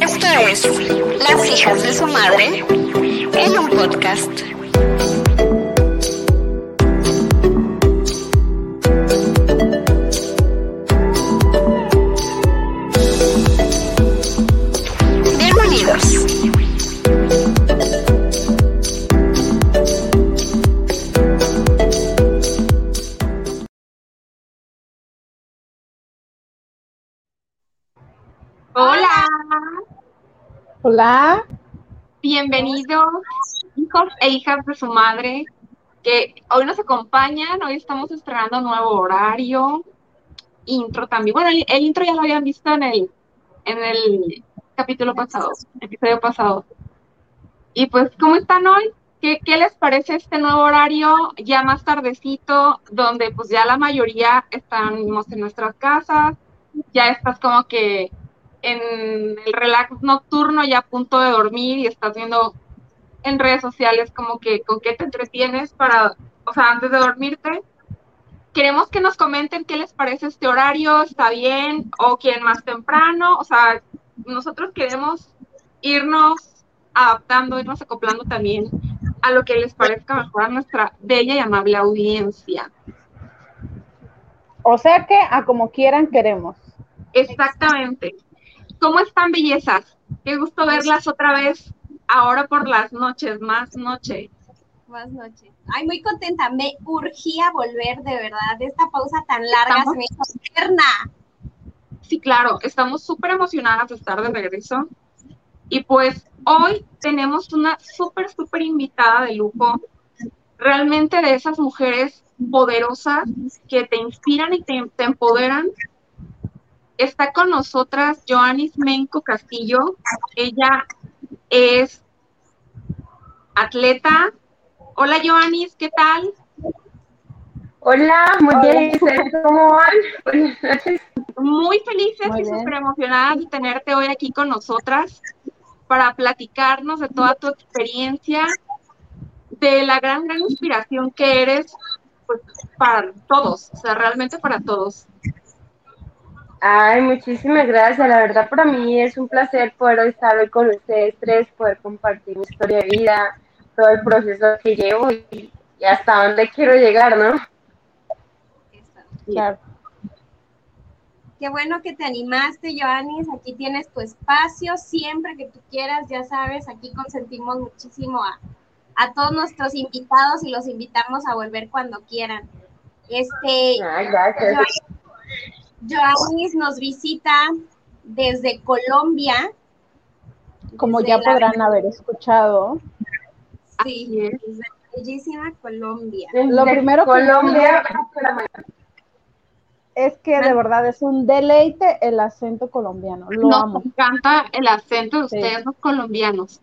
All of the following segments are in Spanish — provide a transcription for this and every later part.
Esto es Las hijas de su madre en un podcast. Hola. bienvenidos hijos e hijas de su madre que hoy nos acompañan, hoy estamos estrenando nuevo horario, intro también. Bueno, el, intro ya lo habían visto en el, en el capítulo pasado, episodio pasado. Y pues, ¿cómo están hoy? ¿Qué, qué les parece este nuevo horario ya más tardecito, donde pues ya la mayoría estamos en nuestras casas, ya estás como que en el relax nocturno ya a punto de dormir y estás viendo en redes sociales como que con qué te entretienes para, o sea, antes de dormirte. Queremos que nos comenten qué les parece este horario, está bien o quién más temprano, o sea, nosotros queremos irnos adaptando, irnos acoplando también a lo que les parezca mejor a nuestra bella y amable audiencia. O sea que a como quieran queremos. Exactamente. ¿Cómo están, bellezas? Qué gusto verlas otra vez, ahora por las noches, más noche. Más noche. Ay, muy contenta. Me urgía volver, de verdad. Esta pausa tan larga Estamos- se me hizo eterna. Sí, claro, estamos súper emocionadas de estar de regreso. Y pues hoy tenemos una súper, súper invitada de lujo, realmente de esas mujeres poderosas que te inspiran y te, te empoderan. Está con nosotras Joanis Menco Castillo. Ella es atleta. Hola Joanis, ¿qué tal? Hola, muy bien, ¿y ustedes cómo van? Buenas noches. muy felices Muy y súper emocionadas de tenerte hoy aquí con nosotras para platicarnos de toda tu experiencia, de la gran, gran inspiración que eres pues, para todos, o sea, realmente para todos. Ay, muchísimas gracias. La verdad, para mí es un placer poder estar hoy con ustedes tres, poder compartir mi historia de vida, todo el proceso que llevo y, y hasta dónde quiero llegar, ¿no? Claro. Qué bueno que te animaste, Joanis. Aquí tienes tu espacio. Siempre que tú quieras, ya sabes, aquí consentimos muchísimo a, a todos nuestros invitados y los invitamos a volver cuando quieran. Este, Ay, gracias. Joanis nos visita desde Colombia. Como desde ya la- podrán haber escuchado. Sí, Así es. desde bellísima Colombia. Lo primero que Colombia. Es que de verdad es un deleite el acento colombiano. Lo Nos amo. encanta el acento de Sí. ustedes, los colombianos.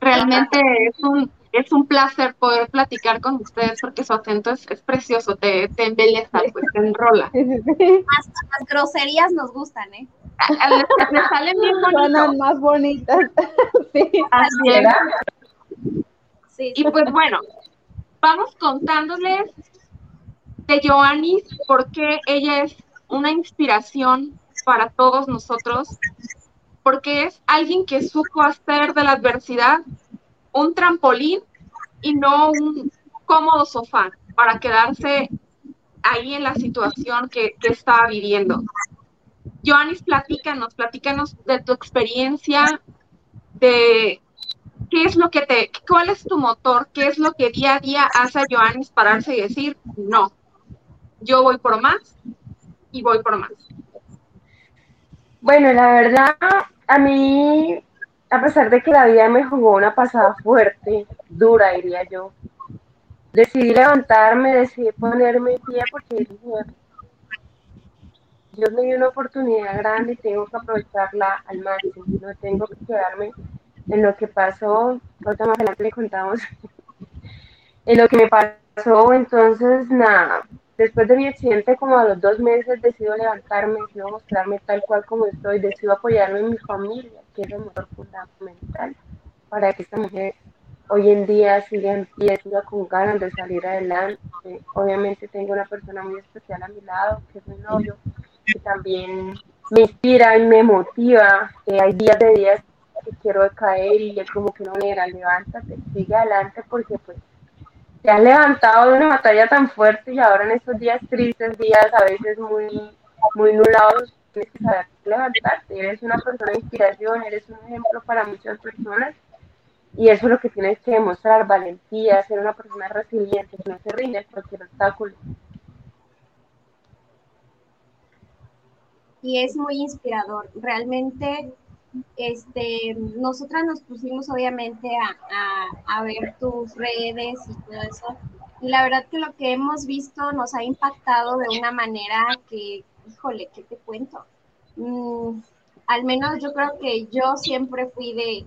Realmente es un, es un placer poder platicar con ustedes porque su acento es, es precioso, te, te embelleza, pues te enrola. Las groserías nos gustan, ¿eh? A- a- Les, les salen bien más bonitas. sí. Así es. Sí, Y pues bueno, vamos contándoles de Joanis por qué ella es una inspiración para todos nosotros, porque es alguien que supo hacer de la adversidad un trampolín y no un cómodo sofá para quedarse ahí en la situación que, que estaba viviendo. Joanis, platícanos, platícanos de tu experiencia, de qué es lo que te, cuál es tu motor, qué es lo que día a día hace a Joanis pararse y decir, no, yo voy por más y voy por más. Bueno, la verdad, a mí, a pesar de que la vida me jugó una pasada fuerte, dura, diría yo, decidí levantarme, decidí ponerme en pie porque dije, Dios me dio una oportunidad grande y tengo que aprovecharla al máximo, no tengo que quedarme en lo que pasó, ahorita más adelante le contamos, en lo que me pasó, entonces nada, después de mi accidente, como a los dos meses, decido levantarme, decido mostrarme tal cual como estoy, decido apoyarme en mi familia, que es el motor fundamental para que esta mujer hoy en día siga en pie, siga con ganas de salir adelante. Obviamente tengo una persona muy especial a mi lado, que es mi novio, que también me inspira y me motiva. Hay días de días que quiero caer y es como que no, negra, levántate, sigue adelante porque pues te has levantado de una batalla tan fuerte y ahora en estos días tristes, días a veces muy, muy nublados, levantarte. Eres una persona de inspiración, eres un ejemplo para muchas personas y eso es lo que tienes que demostrar, valentía, ser una persona resiliente, que no se rinde a cualquier obstáculo. Y es muy inspirador. Realmente, este, nosotras nos pusimos obviamente a, a, ver tus redes y todo eso. Y la verdad que lo que hemos visto nos ha impactado de una manera que, híjole, ¿qué te cuento? Mm, al menos yo creo que yo siempre fui de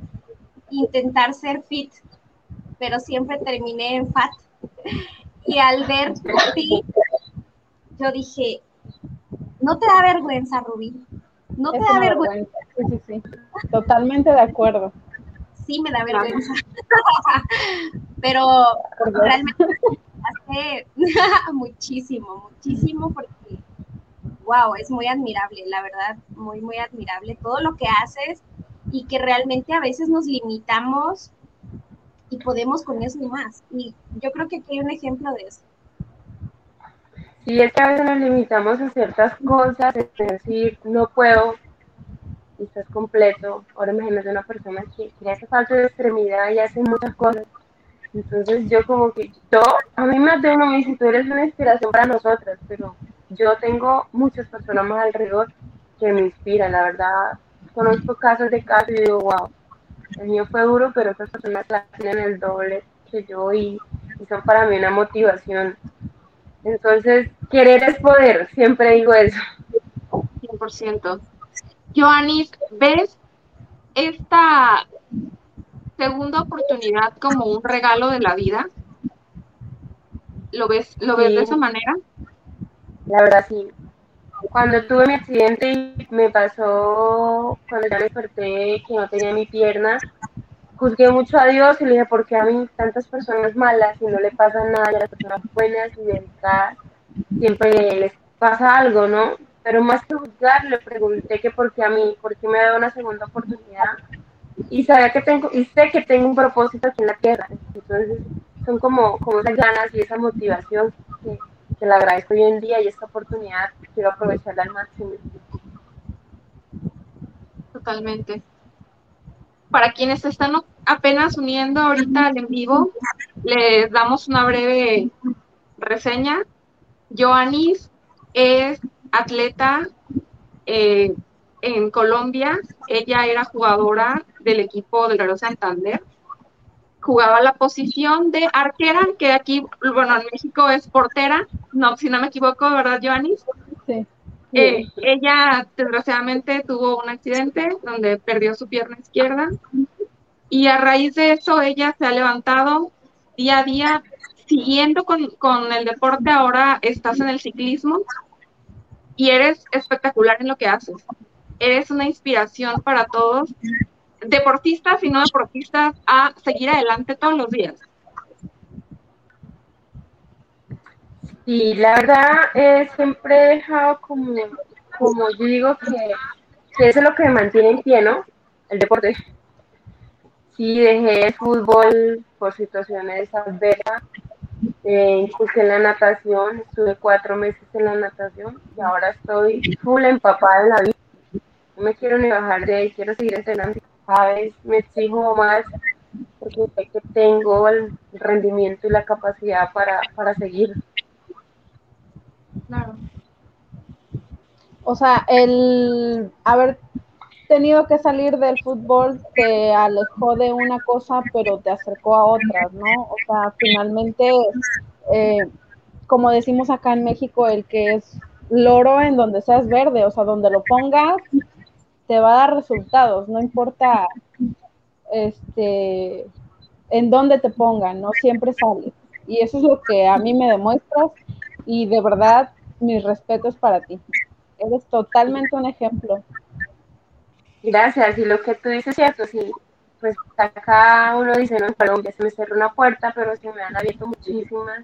intentar ser fit, pero siempre terminé en fat. Y al ver ti, yo dije, no te da vergüenza, Rubí. No te da vergüenza. Sí, sí, sí. Totalmente de acuerdo. Sí, me da vergüenza. pero realmente hace muchísimo, muchísimo porque, wow, es muy admirable, la verdad, muy, muy admirable. Todo lo que haces y que realmente a veces nos limitamos y podemos con eso y más. Y yo creo que aquí hay un ejemplo de eso. Sí, es que a veces nos limitamos a ciertas cosas, es decir, no puedo, estás completo. Ahora imagínate una persona que, que hace falta de extremidad y hace muchas cosas. Entonces yo como que, yo, a mí de uno me dice, tú eres una inspiración para nosotras, pero yo tengo muchas personas más alrededor que me inspiran, la verdad, conozco casos de casos y digo, wow, el mío fue duro, pero esas personas la tienen el doble que yo y, son para mí una motivación. Entonces, querer es poder, siempre digo eso. 100%. Joanis, ¿ves esta segunda oportunidad como un regalo de la vida? ¿Lo ves, lo ves de esa manera? La verdad sí, cuando tuve mi accidente y me pasó, cuando ya me desperté que no tenía mi pierna, juzgué mucho a Dios y le dije, ¿por qué a mí tantas personas malas y no le pasa nada y a las personas buenas y dedicadas siempre les pasa algo, ¿no? Pero más que juzgar, le pregunté que por qué a mí, por qué me da una segunda oportunidad y sabía que tengo, y sé que tengo un propósito aquí en la tierra. Entonces, son como, como esas ganas y esa motivación que, que le agradezco hoy en día y esta oportunidad quiero aprovecharla al máximo. Totalmente. Para quienes están apenas uniendo ahorita al en vivo, les damos una breve reseña. Joanis es atleta eh, en Colombia. Ella era jugadora del equipo del Real Santander jugaba la posición de arquera, que aquí, bueno, en México es portera, no, si no me equivoco, ¿verdad, Joanis? Sí. Eh, ella desgraciadamente tuvo un accidente donde perdió su pierna izquierda y a raíz de eso ella se ha levantado día a día siguiendo con, con el deporte, ahora estás en el ciclismo y eres espectacular en lo que haces. Eres una inspiración para todos deportistas y no deportistas a seguir adelante todos los días. Y la verdad, eh, siempre he dejado como, como yo digo que, eso es lo que me mantiene en pie, ¿no? El deporte. Sí, dejé el fútbol por situaciones adversas, eh, en la natación, estuve cuatro meses en la natación y ahora estoy full empapada en la vida. No me quiero ni bajar de ahí, quiero seguir entrenando vez me exijo más porque sé que tengo el rendimiento y la capacidad para, para seguir. Claro. O sea, el haber tenido que salir del fútbol te alejó de una cosa, pero te acercó a otras, ¿no? O sea, finalmente, eh, como decimos acá en México, el que es loro en donde seas verde, o sea, donde lo pongas, te va a dar resultados, no importa este en dónde te pongan, no siempre sale. Y eso es lo que a mí me demuestras y de verdad mis respetos para ti. Eres totalmente un ejemplo. Gracias, y lo que tú dices es cierto, sí, pues acá uno dice, no, en Colombia se me cerró una puerta, pero se me han abierto muchísimas,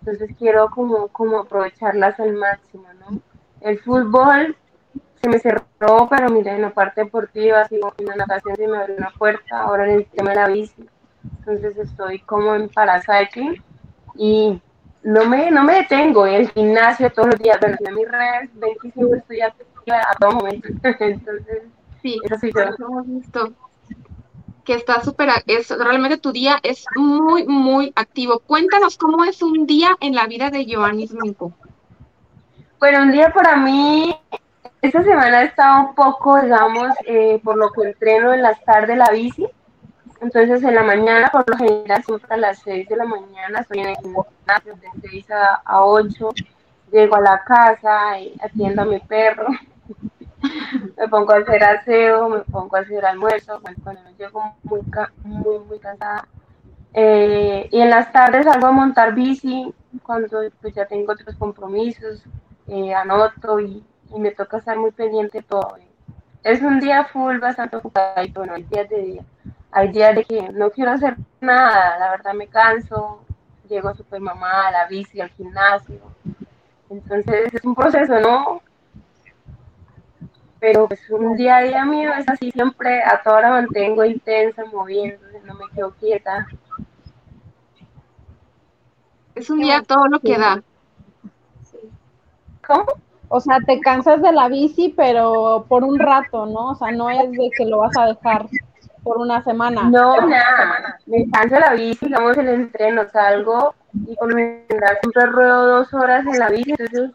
entonces quiero como, como aprovecharlas al máximo, ¿no? el fútbol se me cerró, pero mira, en la parte deportiva, sigo en la natación se me abrió una puerta, ahora en el tema de la bici, entonces estoy como en paracycling y no me, no me detengo en el gimnasio todos los días, pero en mis redes ven que siempre estoy activa a todo momento, entonces Sí, eso sí hemos visto que está súper, es realmente tu día es muy, muy activo. Cuéntanos cómo es un día en la vida de Joannis Minko. Bueno, un día para mí, esta semana ha estado un poco, digamos, eh, por lo que entreno en las tardes la bici. Entonces, en la mañana, por lo general, siempre a las 6 de la mañana, estoy en el gimnasio de 6 a, a 8. Llego a la casa, y atiendo a mi perro, me pongo a hacer aseo, me pongo a hacer almuerzo. Cuando llego muy, muy, muy cansada. Eh, y en las tardes salgo a montar bici cuando pues, ya tengo otros compromisos, eh, anoto y, y me toca estar muy pendiente todo. Es un día full bastante ocupado, bueno, hay días de día. Hay días de que no quiero hacer nada, la verdad me canso, llego super mamá a la bici, al gimnasio. Entonces es un proceso, ¿no? Pero pues un día a día mío es así, siempre a toda hora mantengo intensa, moviéndose, no me quedo quieta. Es un día todo lo que da. ¿Cómo? O sea, te cansas de la bici, pero por un rato, ¿no? O sea, no es de que lo vas a dejar por una semana. No, nada. Me canso la bici, digamos, el entreno, salgo y por lo general siempre ruedo dos horas en la bici, entonces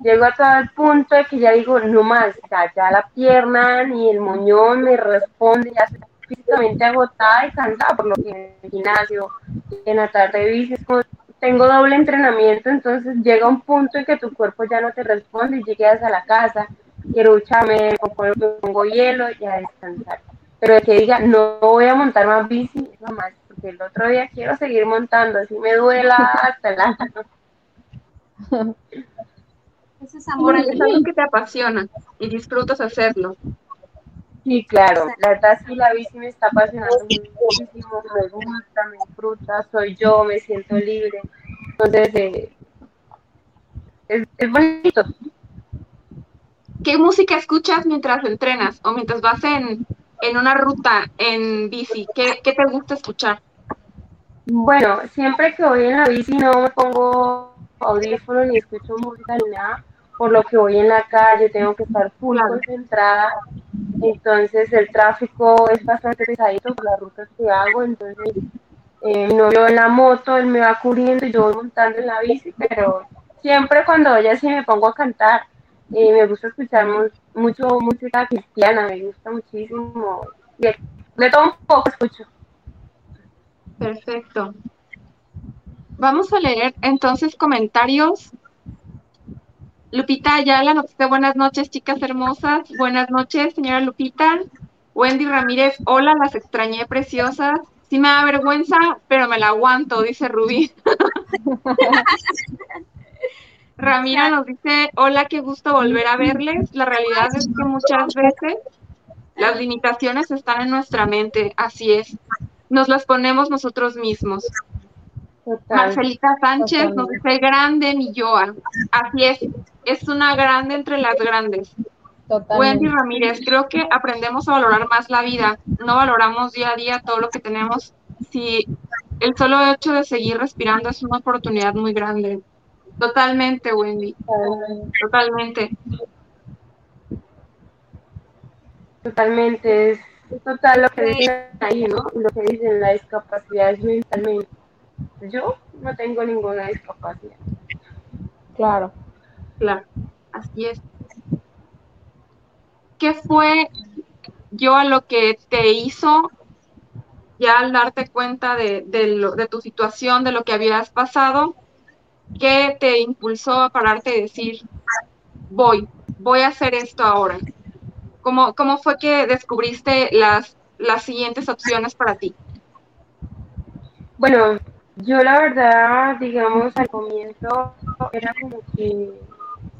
llego a tal punto de que ya digo, no más, ya, ya la pierna ni el moñón me responde, ya estoy físicamente agotada y cansada, por lo que en el gimnasio, en la tarde de bici, es como, tengo doble entrenamiento, entonces llega un punto en que tu cuerpo ya no te responde y llegas a la casa, quiero ducharme, me pongo, hielo y a descansar. Pero de que diga, no voy a montar más bici, no más, porque el otro día quiero seguir montando, así me duela hasta el alma. Eso es amor es algo que te apasiona y disfrutas hacerlo. Sí, claro, la verdad sí la bici me está apasionando muchísimo, me gusta, me disfruta, soy yo, me siento libre. Entonces, eh, es, es bonito. ¿Qué música escuchas mientras entrenas o mientras vas en, en una ruta en bici? ¿Qué, qué te gusta escuchar? Bueno, siempre que voy en la bici no me pongo audífonos ni escucho música ni nada, por lo que voy en la calle, tengo que estar full concentrada, entonces el tráfico es bastante pesadito por las rutas que hago, entonces eh, mi novio en la moto, él me va cubriendo y yo voy montando en la bici, pero siempre cuando voy así me pongo a cantar, eh, me gusta escuchar mu- mucho música cristiana, me gusta muchísimo, de, de todo un poco escucho. Perfecto. Vamos a leer entonces comentarios. Lupita Ayala nos dice buenas noches, chicas hermosas. Buenas noches, señora Lupita. Wendy Ramírez, hola, las extrañé preciosas. Sí me da vergüenza, pero me la aguanto, dice Rubí. Ramira nos dice, hola, qué gusto volver a verles. La realidad es que muchas veces las limitaciones están en nuestra mente, así es. Nos las ponemos nosotros mismos. Total. Marcelita Sánchez nos dice grande mi Joa. Así es, es una grande entre las grandes. Wendy. Ramírez, creo que aprendemos a valorar más la vida. No valoramos día a día todo lo que tenemos. Si el solo hecho de seguir respirando es una oportunidad muy grande. Totalmente, Wendy. Totalmente. Totalmente, es total lo que dicen ahí, ¿no? Lo que dicen, la discapacidad es mentalmente. Yo no tengo ninguna discapacidad. Claro. Claro, así es. ¿Qué fue yo a lo que te hizo ya al darte cuenta de, de, lo- de tu situación, de lo que habías pasado? ¿Qué te impulsó a pararte y decir, voy, voy a hacer esto ahora? ¿Cómo, cómo fue que descubriste las, las siguientes opciones para ti? Bueno, yo la verdad, digamos, al comienzo era como que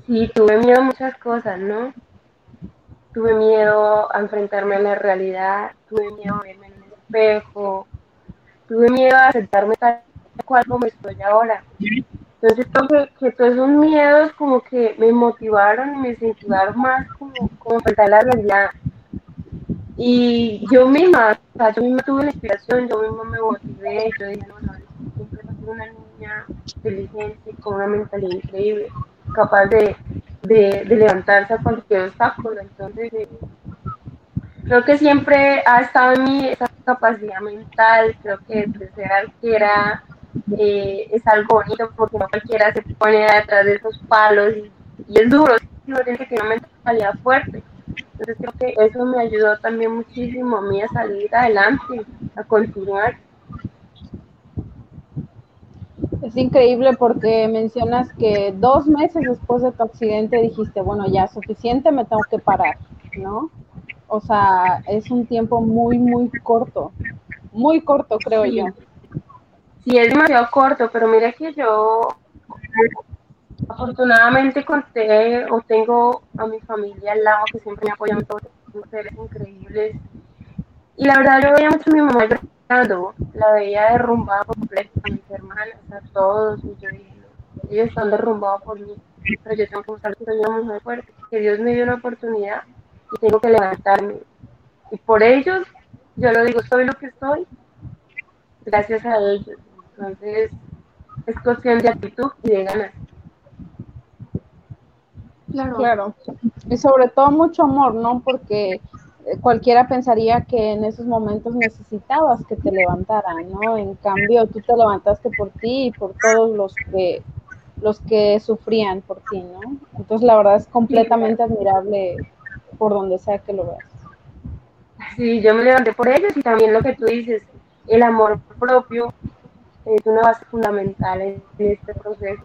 sí, tuve miedo a muchas cosas, ¿no? Tuve miedo a enfrentarme a la realidad, tuve miedo a verme en el espejo, tuve miedo a aceptarme tal cual como estoy ahora. Entonces creo que, todos esos miedos como que me motivaron y me incentivaron más como, como enfrentar la realidad. Y yo misma, o sea, yo misma tuve la inspiración, yo misma me motivé, yo dije, no, no, una niña inteligente, con una mentalidad increíble, capaz de, de, levantarse a cualquier obstáculo. Entonces, eh, creo que siempre ha estado en mí esa capacidad mental, creo que de ser arquera eh, es algo bonito porque no cualquiera se pone detrás de esos palos y, y es duro, uno tiene que tener una mentalidad fuerte. Entonces creo que eso me ayudó también muchísimo a mí a salir adelante, a continuar. Es increíble porque mencionas que dos meses después de tu accidente dijiste, bueno, ya suficiente, me tengo que parar, ¿no? O sea, es un tiempo muy, muy corto, muy corto, creo Sí. yo. Sí, es demasiado corto, pero mira que yo afortunadamente conté o tengo a mi familia al lado que siempre me apoyan todos, seres increíbles. Y la verdad yo veía mucho a mi mamá llorando, la veía derrumbada por completo, a mis hermanas, a todos, y yo dije, ellos están derrumbados por mí, pero yo tengo que mostrar que soy una mujer fuerte, que Dios me dio una oportunidad y tengo que levantarme. Y por ellos, yo lo digo, soy lo que soy, gracias a ellos. Entonces, es cuestión de actitud y de ganas. Claro. Claro. Y sobre todo mucho amor, ¿no? Porque cualquiera pensaría que en esos momentos necesitabas que te levantaran, ¿no? En cambio, tú te levantaste por ti y por todos los que los que sufrían por ti, ¿no? Entonces, la verdad es completamente admirable por donde sea que lo veas. Sí, yo me levanté por ellos y también lo que tú dices, el amor propio es una base fundamental en este proceso.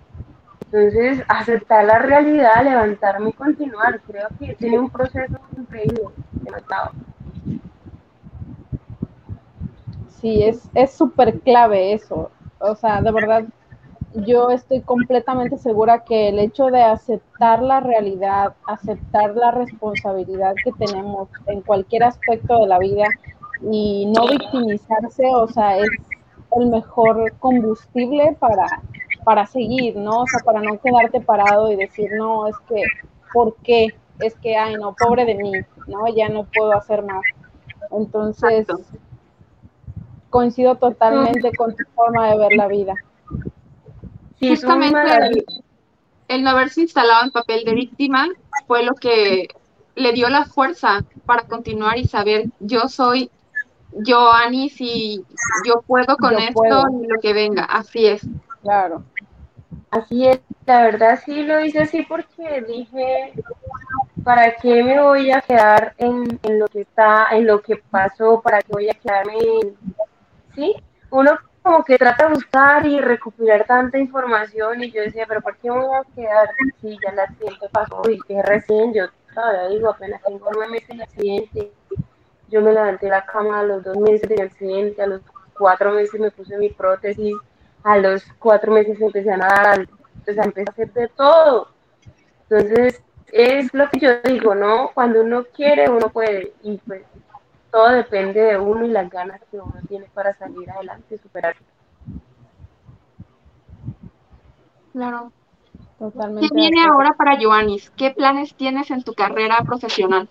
Entonces, aceptar la realidad, levantarme y continuar, creo que tiene un proceso increíble, demasiado. Sí, es es súper clave eso. O sea, de verdad, yo estoy completamente segura que el hecho de aceptar la realidad, aceptar la responsabilidad que tenemos en cualquier aspecto de la vida y no victimizarse, o sea, es el mejor combustible para, para seguir, ¿no? O sea, para no quedarte parado y decir, no, es que, ¿por qué? Es que, ay, no, pobre de mí, ¿no? Ya no puedo hacer más. Entonces, Exacto. coincido totalmente con tu forma de ver la vida. Sí, Justamente el, el no haberse instalado en papel de víctima fue lo que le dio la fuerza para continuar y saber, yo soy yo, Anis, y yo puedo con Yo esto puedo. y lo que venga. Así es. Claro. Así es, la verdad sí lo hice así porque dije, ¿para qué me voy a quedar en, en lo que está, en lo que pasó? ¿Para qué voy a quedarme en... ¿Sí? Uno como que trata de buscar y recopilar tanta información y yo decía, pero ¿por qué me voy a quedar si ya el accidente pasó y que recién yo todavía digo, apenas tengo nueve meses de accidente, yo me levanté la cama a los dos meses del accidente, a los cuatro meses me puse mi prótesis, a los cuatro meses empecé a nadar, o sea, empecé a hacer de todo. Entonces, es lo que yo digo, ¿no? Cuando uno quiere, uno puede, y pues todo depende de uno y las ganas que uno tiene para salir adelante y superar. Claro. Totalmente. ¿Qué viene ahora para Joanis? ¿Qué planes tienes en tu carrera profesional?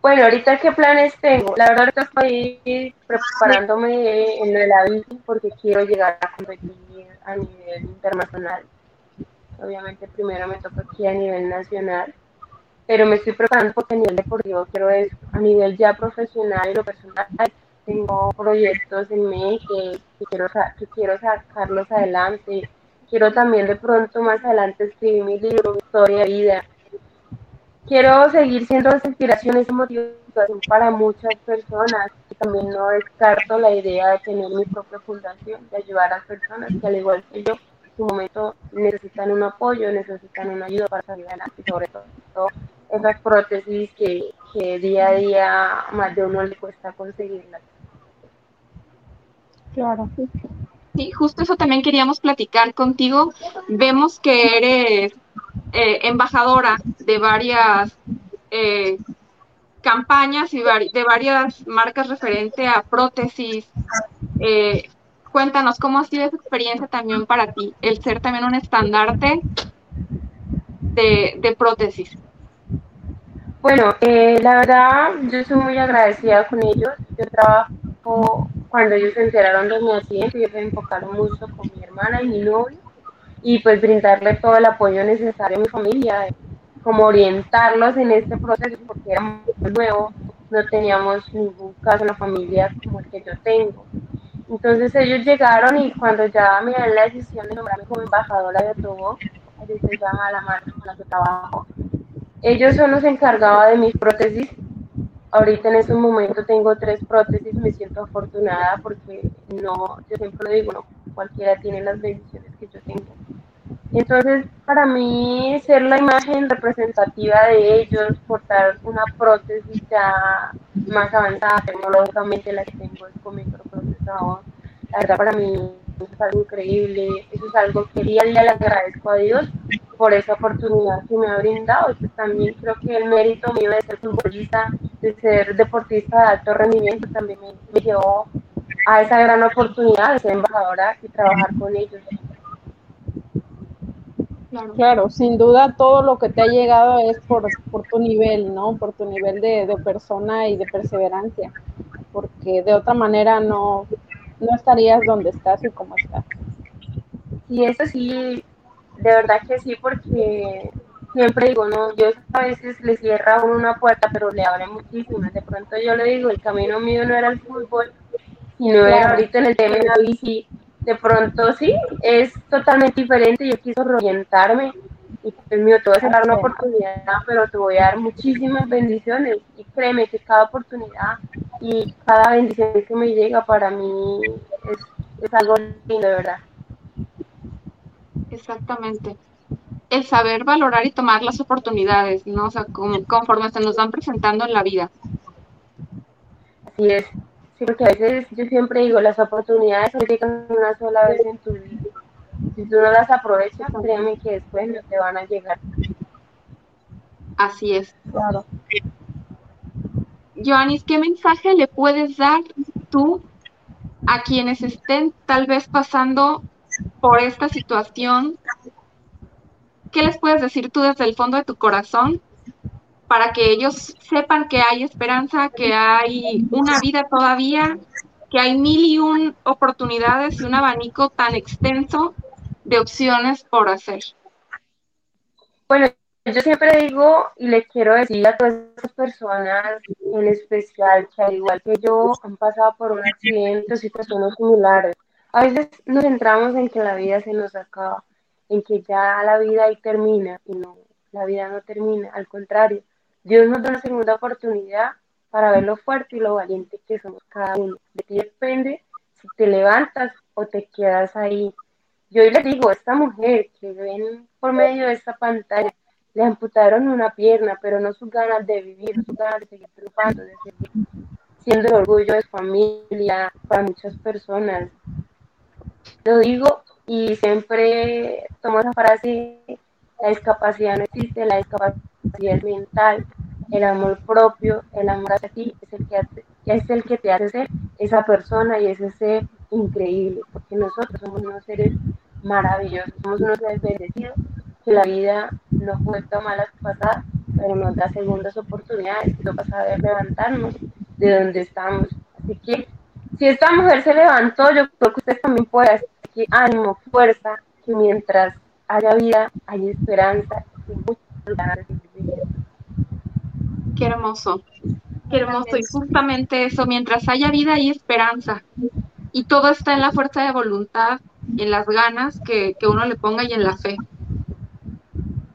Bueno, ahorita qué planes tengo. La verdad ahorita estoy preparándome en lo de la bici porque quiero llegar a competir a nivel internacional. Obviamente primero me toca aquí a nivel nacional, pero me estoy preparando porque a nivel deportivo quiero eso. A nivel ya profesional y lo personal tengo proyectos en mí que, quiero, que quiero sacarlos adelante. Quiero también de pronto más adelante escribir mi libro, historia vida quiero seguir siendo esa inspiración, esa motivación para muchas personas. También no descarto la idea de tener mi propia fundación, de ayudar a personas que al igual que yo, su momento necesitan un apoyo, necesitan una ayuda para salir adelante y sobre todo esas prótesis que, que día a día más de uno le cuesta conseguirlas. Claro. Sí, justo eso también queríamos platicar contigo. Vemos que eres eh, embajadora de varias eh, campañas y vari- de varias marcas referente a prótesis. Eh, cuéntanos cómo ha sido esa experiencia también para ti, el ser también un estandarte de, de prótesis. Bueno, eh, la verdad, yo soy muy agradecida con ellos. Yo trabajo, cuando ellos se enteraron de mi accidente, ellos se enfocaron mucho con mi hermana y mi novio y pues brindarle todo el apoyo necesario a mi familia, como orientarlos en este proceso porque era muy nuevo, no teníamos ningún caso en la familia como el que yo tengo. Entonces ellos llegaron y cuando ya me dieron la decisión de nombrarme como embajadora de Togo, se llama la marca con la que trabajo, ellos son los encargados de mis prótesis. Ahorita en este momento tengo tres prótesis, me siento afortunada porque no, yo siempre lo digo, no, cualquiera tiene las bendiciones que yo tengo. Entonces, para mí, ser la imagen representativa de ellos, portar una prótesis ya más avanzada tecnológicamente, la que tengo es con microprocesador, la verdad para mí es algo increíble, eso es algo que día a día le agradezco a Dios por esa oportunidad que me ha brindado. Pues también creo que el mérito mío de ser futbolista, de ser deportista de alto rendimiento, también me, llevó a esa gran oportunidad de ser embajadora y trabajar con ellos. Claro. sin duda todo lo que te ha llegado es por, por tu nivel, ¿no? Por tu nivel de, de, persona y de perseverancia, porque de otra manera no, no estarías donde estás y como estás. Y eso sí, de verdad que sí, porque siempre digo, no, yo a veces le cierra a uno una puerta, pero le abre muchísimas. De pronto yo le digo, el camino mío no era el fútbol, sino era ahorita en el tema de la bici. De pronto sí, es totalmente diferente. Yo quiso orientarme y pues mío, te voy a cerrar una oportunidad, pero te voy a dar muchísimas bendiciones. Y créeme que cada oportunidad y cada bendición que me llega para mí es, es algo lindo, de verdad. Exactamente. El saber valorar y tomar las oportunidades, ¿no? O sea, conforme se nos van presentando en la vida. Así es. Sí, porque a veces yo siempre digo, las oportunidades se llegan una sola vez en tu vida. Si tú no las aprovechas, créeme que después no te van a llegar. Así es. Claro. Joanis, ¿qué mensaje le puedes dar tú a quienes estén tal vez pasando por esta situación, ¿qué les puedes decir tú desde el fondo de tu corazón para que ellos sepan que hay esperanza, que hay una vida todavía, que hay mil y un oportunidades y un abanico tan extenso de opciones por hacer? Bueno, yo siempre digo y le quiero decir a todas esas personas, en especial que al igual que yo han pasado por un accidente o situaciones similares, a veces nos centramos en que la vida se nos acaba, en que ya la vida ahí termina y no, la vida no termina, al contrario, Dios nos da una segunda oportunidad para ver lo fuerte y lo valiente que somos cada uno. De ti depende si te levantas o te quedas ahí. Yo hoy les digo, esta mujer que ven por medio de esta pantalla, le amputaron una pierna, pero no sus ganas de vivir, sus ganas de seguir triunfando, de seguir siendo el orgullo de familia para muchas personas lo digo y siempre tomo esa frase, la discapacidad no existe, la discapacidad es mental, el amor propio, el amor hacia ti es el que, es el que te hace ser esa persona y ese ser increíble, porque nosotros somos unos seres maravillosos, somos unos seres bendecidos, que la vida nos cuesta malas pasadas, pero nos da segundas oportunidades, lo pasa a levantarnos de donde estamos. Así que si esta mujer se levantó, yo creo que usted también puede hacer que ánimo, fuerza, que mientras haya vida, hay esperanza y muchas ganas de vivir. Qué hermoso, qué hermoso. Y justamente eso, mientras haya vida, hay esperanza. Y todo está en la fuerza de voluntad, en las ganas que, que uno le ponga y en la fe.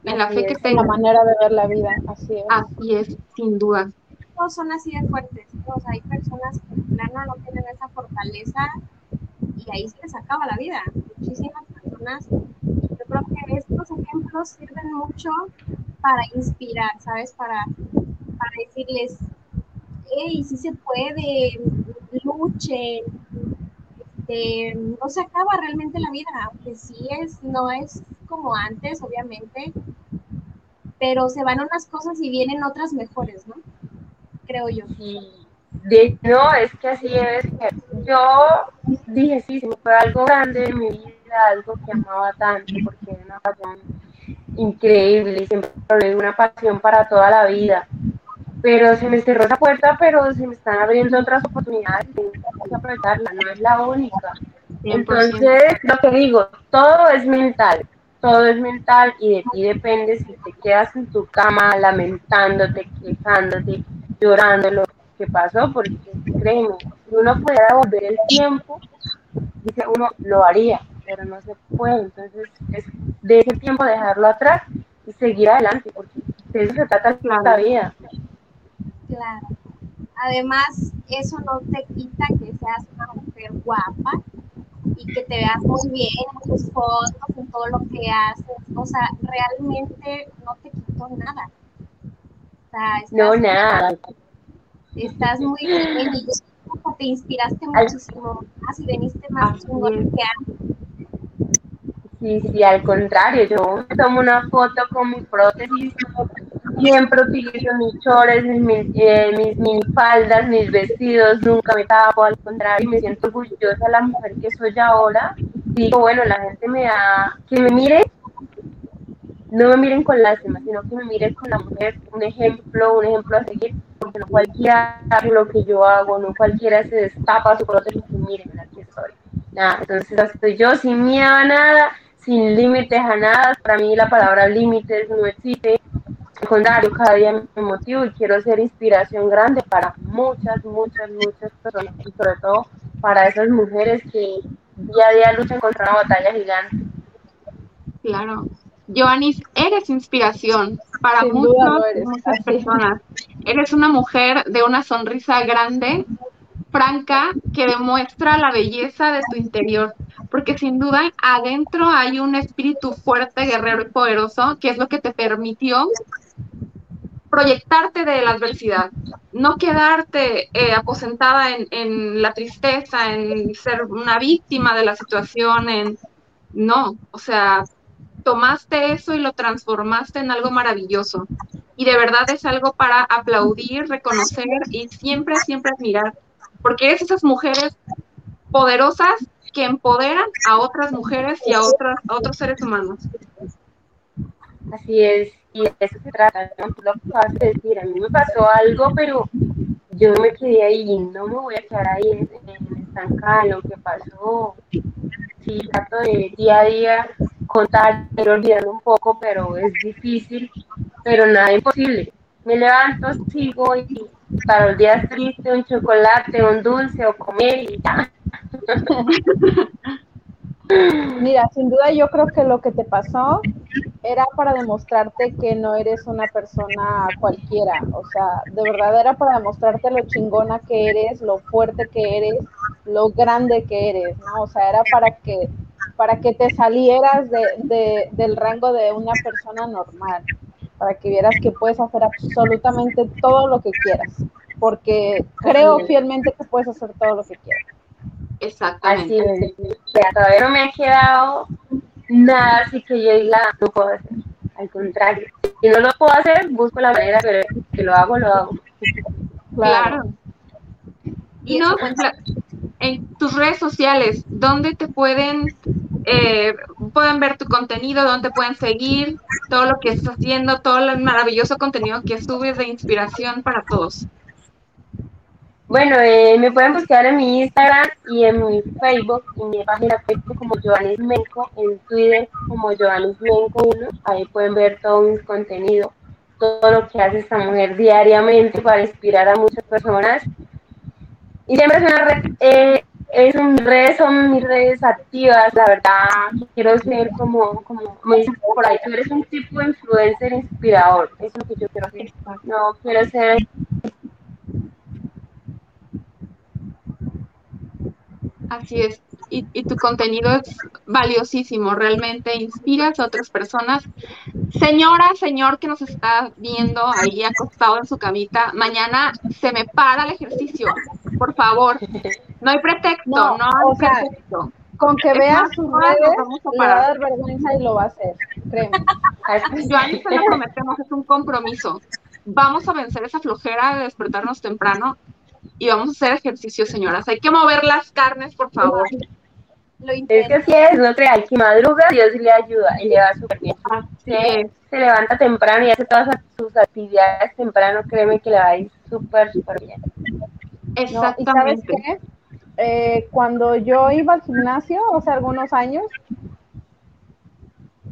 En la fe que tenga. La manera de ver la vida, así es. Así es, sin duda son así de fuertes. Todos hay personas que en plano no tienen esa fortaleza y ahí se les acaba la vida. Muchísimas personas. Yo creo que estos ejemplos sirven mucho para inspirar, ¿sabes? Para, para decirles, hey, sí se puede, luchen. No se acaba realmente la vida, aunque sí es, no es como antes, obviamente, pero se van unas cosas y vienen otras mejores, ¿no? creo yo. de, no, es que así es. Yo dije, sí, sí, fue algo grande en mi vida, algo que amaba tanto, porque era una pasión increíble, siempre una pasión para toda la vida. Pero se me cerró esa puerta, pero se me están abriendo otras oportunidades y tengo que aprovecharla, no es la única. 100%. Entonces, lo que digo, todo es mental, todo es mental y de ti depende si te quedas en tu cama lamentándote, quejándote, llorando lo que pasó, porque créeme, si uno pudiera volver el tiempo, dice uno, lo haría, pero no se puede. Entonces, es de ese tiempo dejarlo atrás y seguir adelante, porque de eso se trata la vida. Claro. Además, eso no te quita que seas una mujer guapa y que te veas muy bien en tus fotos, en todo lo que haces. O sea, realmente no te quitó nada. O sea, estás, No, nada. estás muy bien y yo te inspiraste muchísimo más y veniste más chingón que antes. Sí, sí, al contrario, yo tomo una foto con mi prótesis, siempre utilizo mis chores, mis, mis, eh, mis minifaldas, mis vestidos, nunca me tapo, al contrario, me siento orgullosa de la mujer que soy ahora. Digo, bueno, la gente me da, que me mire, no me miren con lástima, sino que me miren con la mujer, un ejemplo, un ejemplo a seguir, porque no cualquiera hace lo que yo hago, no cualquiera se destapa su prótesis y miren, aquí estoy. Nada, entonces estoy yo sin miedo a nada, sin límites a nada. Para mí la palabra límites no existe. Al contrario, cada día me motivo y quiero ser inspiración grande para muchas, muchas, muchas personas y sobre todo para esas mujeres que día a día luchan contra una batalla gigante. Claro. Joanis, eres inspiración para Sin muchos, duda lo eres, muchas personas. Eres una mujer de una sonrisa grande, franca, que demuestra la belleza de tu interior. Porque sin duda adentro hay un espíritu fuerte, guerrero y poderoso, que es lo que te permitió proyectarte de la adversidad, no quedarte eh, aposentada en, la tristeza, en ser una víctima de la situación, en no, o sea, tomaste eso y lo transformaste en algo maravilloso. Y de verdad es algo para aplaudir, reconocer y siempre, siempre admirar, porque eres esas mujeres poderosas que empoderan a otras mujeres y a, otras, a otros seres humanos. Así es, y de eso se trata, ¿no? Tú lo acabas de decir, a mí me pasó algo, pero yo me quedé ahí, no me voy a quedar ahí en, en estancada lo que pasó. Sí, trato de día a día contar, ir olvidando un poco, pero es difícil, pero nada imposible. Me levanto, sigo y para los días tristes, un chocolate, un dulce o comer y ya. Mira, sin duda yo creo que lo que te pasó era para demostrarte que no eres una persona cualquiera, o sea, de verdad era para demostrarte lo chingona que eres, lo fuerte que eres, lo grande que eres, ¿no? O sea, era para que para que te salieras de, de, del rango de una persona normal, para que vieras que puedes hacer absolutamente todo lo que quieras, porque creo fielmente que puedes hacer todo lo que quieras. Exactamente. Así es, ya, todavía no me ha quedado nada así que yo diga, no puedo hacer. Al contrario, si no lo puedo hacer, busco la manera, pero si lo hago, lo hago. Claro. Y no, en tus redes sociales, ¿dónde te pueden, eh, pueden ver tu contenido, dónde te pueden seguir, todo lo que estás haciendo, todo el maravilloso contenido que subes de inspiración para todos? Bueno, eh, me pueden buscar en mi Instagram y en mi Facebook, y mi página Facebook como Joanis Menco, en Twitter como Joanis Menco 1. Ahí pueden ver todo mi contenido, todo lo que hace esta mujer diariamente para inspirar a muchas personas. Y siempre es una red, eh, es un- redes son mis redes activas, la verdad, quiero ser como, como me dicen por ahí, tú eres un tipo de influencer inspirador, eso es lo que yo quiero hacer. No quiero ser Así es. Y, y tu contenido es valiosísimo, realmente inspiras a otras personas. Señora, señor que nos está viendo ahí acostado en su camita, mañana se me para el ejercicio, por favor. No hay pretexto, No, no, hay sea, pretexto. Con que veas más, sus redes, le va a dar vergüenza y lo va a hacer, créeme. Joanny, te lo prometemos, es un compromiso. Vamos a vencer esa flojera de despertarnos temprano y vamos a hacer ejercicio, señoras. Hay que mover las carnes, por favor. Lo Es intento. que si es, no crean que madruga, Dios le ayuda y le va súper bien. Así Se, levanta temprano y hace todas sus actividades temprano, créeme que le va a ir súper, súper bien. ¿no? Y sabes Exactamente. qué? Eh, cuando yo iba al gimnasio, hace algunos años,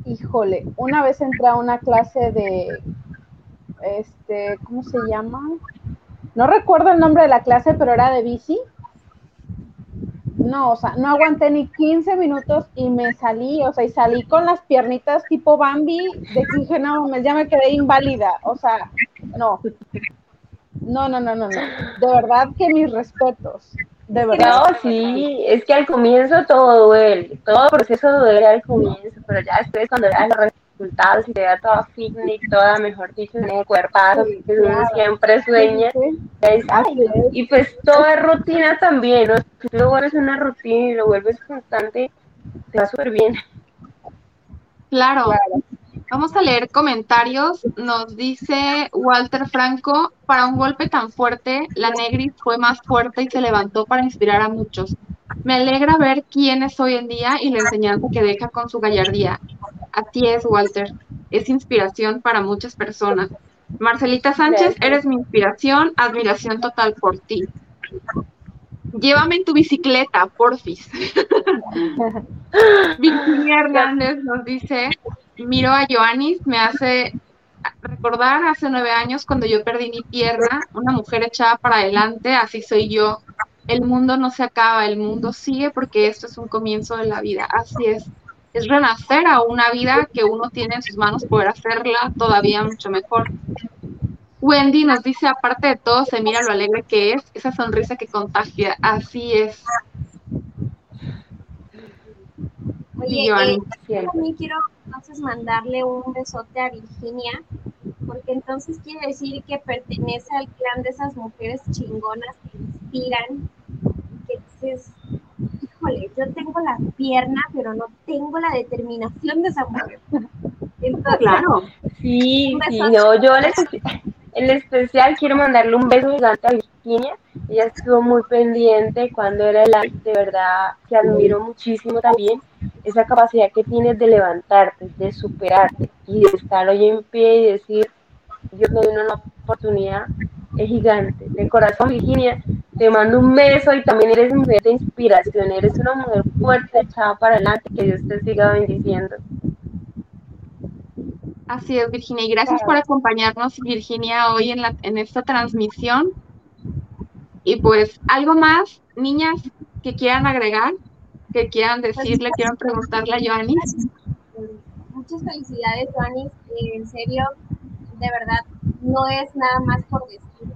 híjole, una vez entré a una clase de, este, ¿cómo se llama? No recuerdo el nombre de la clase, pero era de bici. No, o sea, no aguanté ni 15 minutos y me salí, o sea, y salí con las piernitas tipo Bambi, de que dije, no, ya me quedé inválida, o sea, no. No, no, no, no, no. De verdad que mis respetos. De verdad. No, sí, es que al comienzo todo duele, todo proceso duele al comienzo, pero ya después cuando resultados y te da toda fitness, toda, mejor dicho, en el cuerpazo, que uno Claro. siempre sueña, y pues todo es rutina también, ¿no? Si tú lo vuelves una rutina y lo vuelves constante, te va súper bien. Claro. Claro. Vamos a leer comentarios. Nos dice Walter Franco, para un golpe tan fuerte, la Negris fue más fuerte y se levantó para inspirar a muchos. Me alegra ver quién es hoy en día y la enseñanza que deja con su gallardía. Así es, Walter. Es inspiración para muchas personas. Marcelita Sánchez, eres mi inspiración, admiración total por ti. Llévame en tu bicicleta, porfis. Virginia Hernández nos dice, miro a Joanis, me hace recordar hace nueve años cuando yo perdí mi pierna, una mujer echada para adelante, así soy yo. El mundo no se acaba, el mundo sigue porque esto es un comienzo de la vida, así es. Es renacer a una vida que uno tiene en sus manos, poder hacerla todavía mucho mejor. Wendy nos dice, aparte de todo, se mira lo alegre que es, esa sonrisa que contagia, así es. Oye, eh, yo también quiero entonces mandarle un besote a Virginia, porque entonces quiere decir que pertenece al clan de esas mujeres chingonas que inspiran, que dices, híjole, yo tengo la pierna, pero no tengo la determinación de esa mujer. Entonces, Claro. Sí, sí, no, yo en espe- en especial quiero mandarle un beso gigante a Virginia. Ella estuvo muy pendiente cuando era el live, de verdad que admiro muchísimo también esa capacidad que tienes de levantarte, de superarte y de estar hoy en pie y decir, Dios me dio una oportunidad, es gigante. De corazón, Virginia, te mando un beso y también eres mujer de inspiración, eres una mujer fuerte, echada para adelante, que Dios te siga bendiciendo. Así es, Virginia. Y gracias por acompañarnos, Virginia, hoy en, la, en esta transmisión. Y pues, algo más, niñas, que quieran agregar, que quieran decirle, quieran preguntarle a Joanis. muchas felicidades, Joanis. Eh, en serio, de verdad, no es nada más por decir.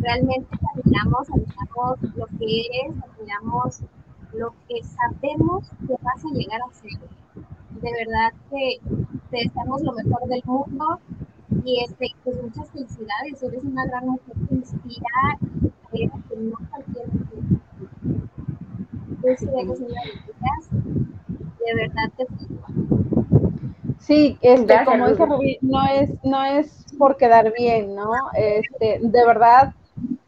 Realmente te admiramos, admiramos lo que eres, admiramos lo que sabemos que vas a llegar a ser. De verdad que te deseamos lo mejor del mundo y este, pues muchas felicidades. Eres una gran mujer que inspira que no sí eres una de verdad te felicito. Sí, este, como dice. Rubí, no es, no es por quedar bien, ¿no? Este, de verdad,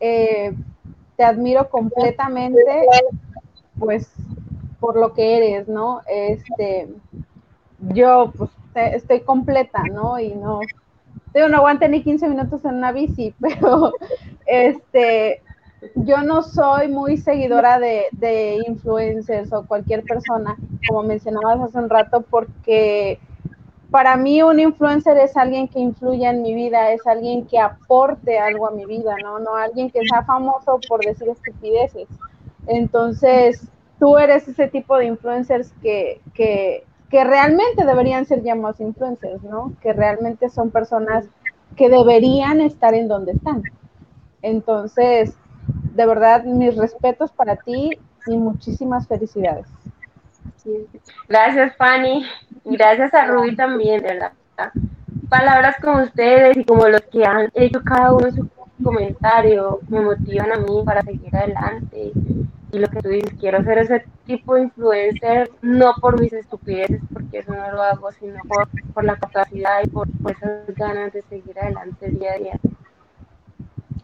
eh, te admiro completamente, pues, por lo que eres, ¿no? Este, yo, pues, estoy completa, ¿no? Y no, digo, no aguante ni 15 minutos en una bici, pero, este, yo no soy muy seguidora de influencers o cualquier persona, como mencionabas hace un rato, porque para mí un influencer es alguien que influya en mi vida, es alguien que aporte algo a mi vida, ¿no? No alguien que sea famoso por decir estupideces. Entonces, tú eres ese tipo de influencers que, que, que realmente deberían ser llamados influencers, ¿no? Que realmente son personas que deberían estar en donde están. Entonces, de verdad, mis respetos para ti y muchísimas felicidades. Gracias, Fanny. Gracias a Ruby también, de verdad. Palabras como ustedes y como los que han hecho cada uno su comentario me motivan a mí para seguir adelante. Y lo que tú dices, quiero ser ese tipo de influencer, no por mis estupideces, porque eso no lo hago, sino por, por la capacidad y por esas ganas de seguir adelante día a día.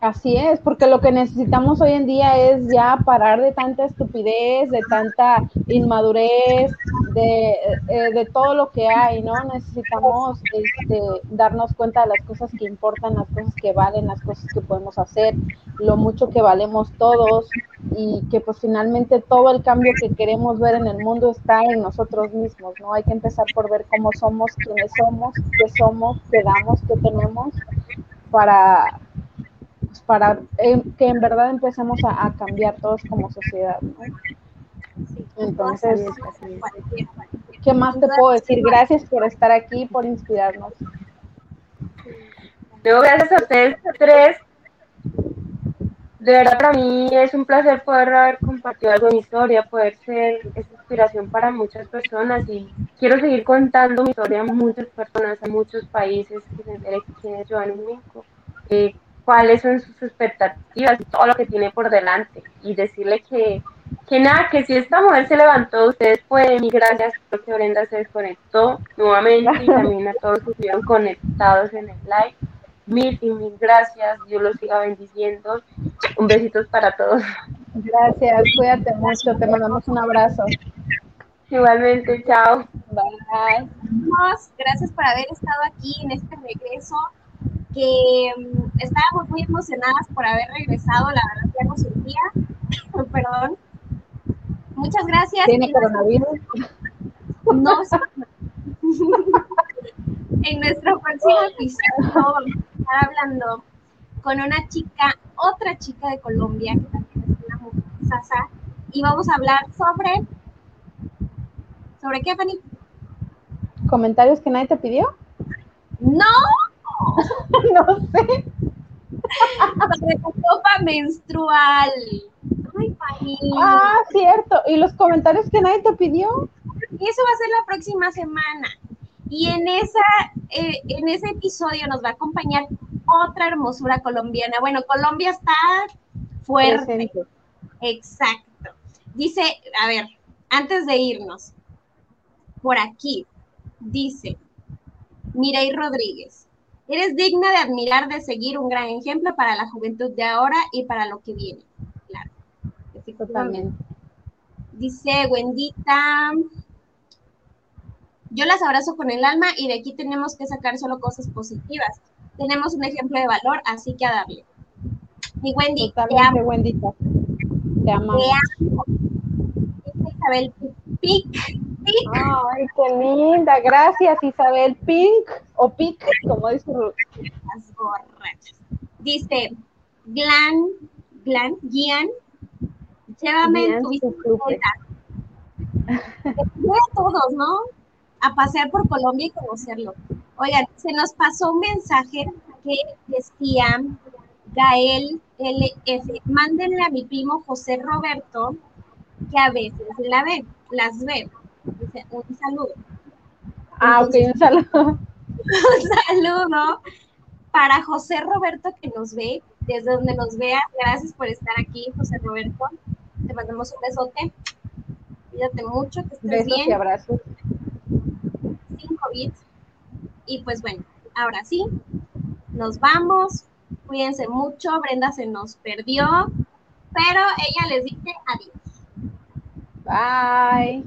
Así es, porque lo que necesitamos hoy en día es ya parar de tanta estupidez, de tanta inmadurez, de, eh, de todo lo que hay, ¿no? Necesitamos este, darnos cuenta de las cosas que importan, las cosas que valen, las cosas que podemos hacer, lo mucho que valemos todos y que pues finalmente todo el cambio que queremos ver en el mundo está en nosotros mismos, ¿no? Hay que empezar por ver cómo somos, quiénes somos, qué somos, qué damos, qué tenemos para para eh, que en verdad empecemos a, cambiar todos como sociedad. Entonces, ¿qué más te puedo decir? Gracias por estar aquí, por inspirarnos. No, gracias a ustedes tres. De verdad, para mí es un placer poder haber compartido algo de mi historia, poder ser esa inspiración para muchas personas y quiero seguir contando mi historia a muchas personas, a muchos países que se enteren quién es Joan México. Eh, cuáles son sus expectativas, todo lo que tiene por delante y decirle que, que nada, que si esta mujer se levantó, ustedes pueden y gracias porque Brenda se desconectó nuevamente y también a todos que estuvieron conectados en el live. Mil y mil gracias, Dios los siga bendiciendo. Un besito para todos. Gracias, cuídate mucho, te mandamos un abrazo. Igualmente, chao. Bye. Gracias por haber estado aquí en este regreso que um, estábamos muy emocionadas por haber regresado, la verdad ya no sentía, perdón. Muchas gracias. ¿Tiene coronavirus? No. en nuestro próximo episodio vamos a estar hablando con una chica, otra chica de Colombia, que también es una mujer sasa, y vamos a hablar sobre... ¿Sobre qué, Fanny? ¿Comentarios que nadie te pidió? No, no sé. Sobre la copa menstrual. Ay. Ah, cierto. ¿Y los comentarios que nadie te pidió? Eso va a ser la próxima semana. Y en, esa, eh, en ese episodio nos va a acompañar otra hermosura colombiana. Bueno, Colombia está fuerte. Presente. Exacto. Dice, a ver, antes de irnos, por aquí, dice Mirey Rodríguez. Eres digna de admirar, de seguir un gran ejemplo para la juventud de ahora y para lo que viene. Claro. Totalmente. Dice Wendita, yo las abrazo con el alma y de aquí tenemos que sacar solo cosas positivas. Tenemos un ejemplo de valor, así que a darle. Y Wendy, te Totalmente, amo. Wendita. Te amamos. Te amo. Dice Isabel Pic, Ay, qué linda. Gracias, Isabel Pink o Pic, como dice Ruth. las borrachas. Dice Glan, Glan, Gian, llévame en tu bicicleta. Voy a todos, ¿no? A pasear por Colombia y conocerlo. Oigan, se nos pasó un mensaje que decía Gael LF, mándenle a mi primo José Roberto, que a veces la ve, las ve. Dice, un saludo. Ah, ok, un saludo. Un saludo para José Roberto que nos ve, desde donde nos vea. Gracias por estar aquí, José Roberto. Te mandamos un besote. Cuídate mucho, que estés Besos y bien. abrazos. 5 bits. Y pues bueno, ahora sí, nos vamos. Cuídense mucho. Brenda se nos perdió, pero ella les dice adiós. Bye.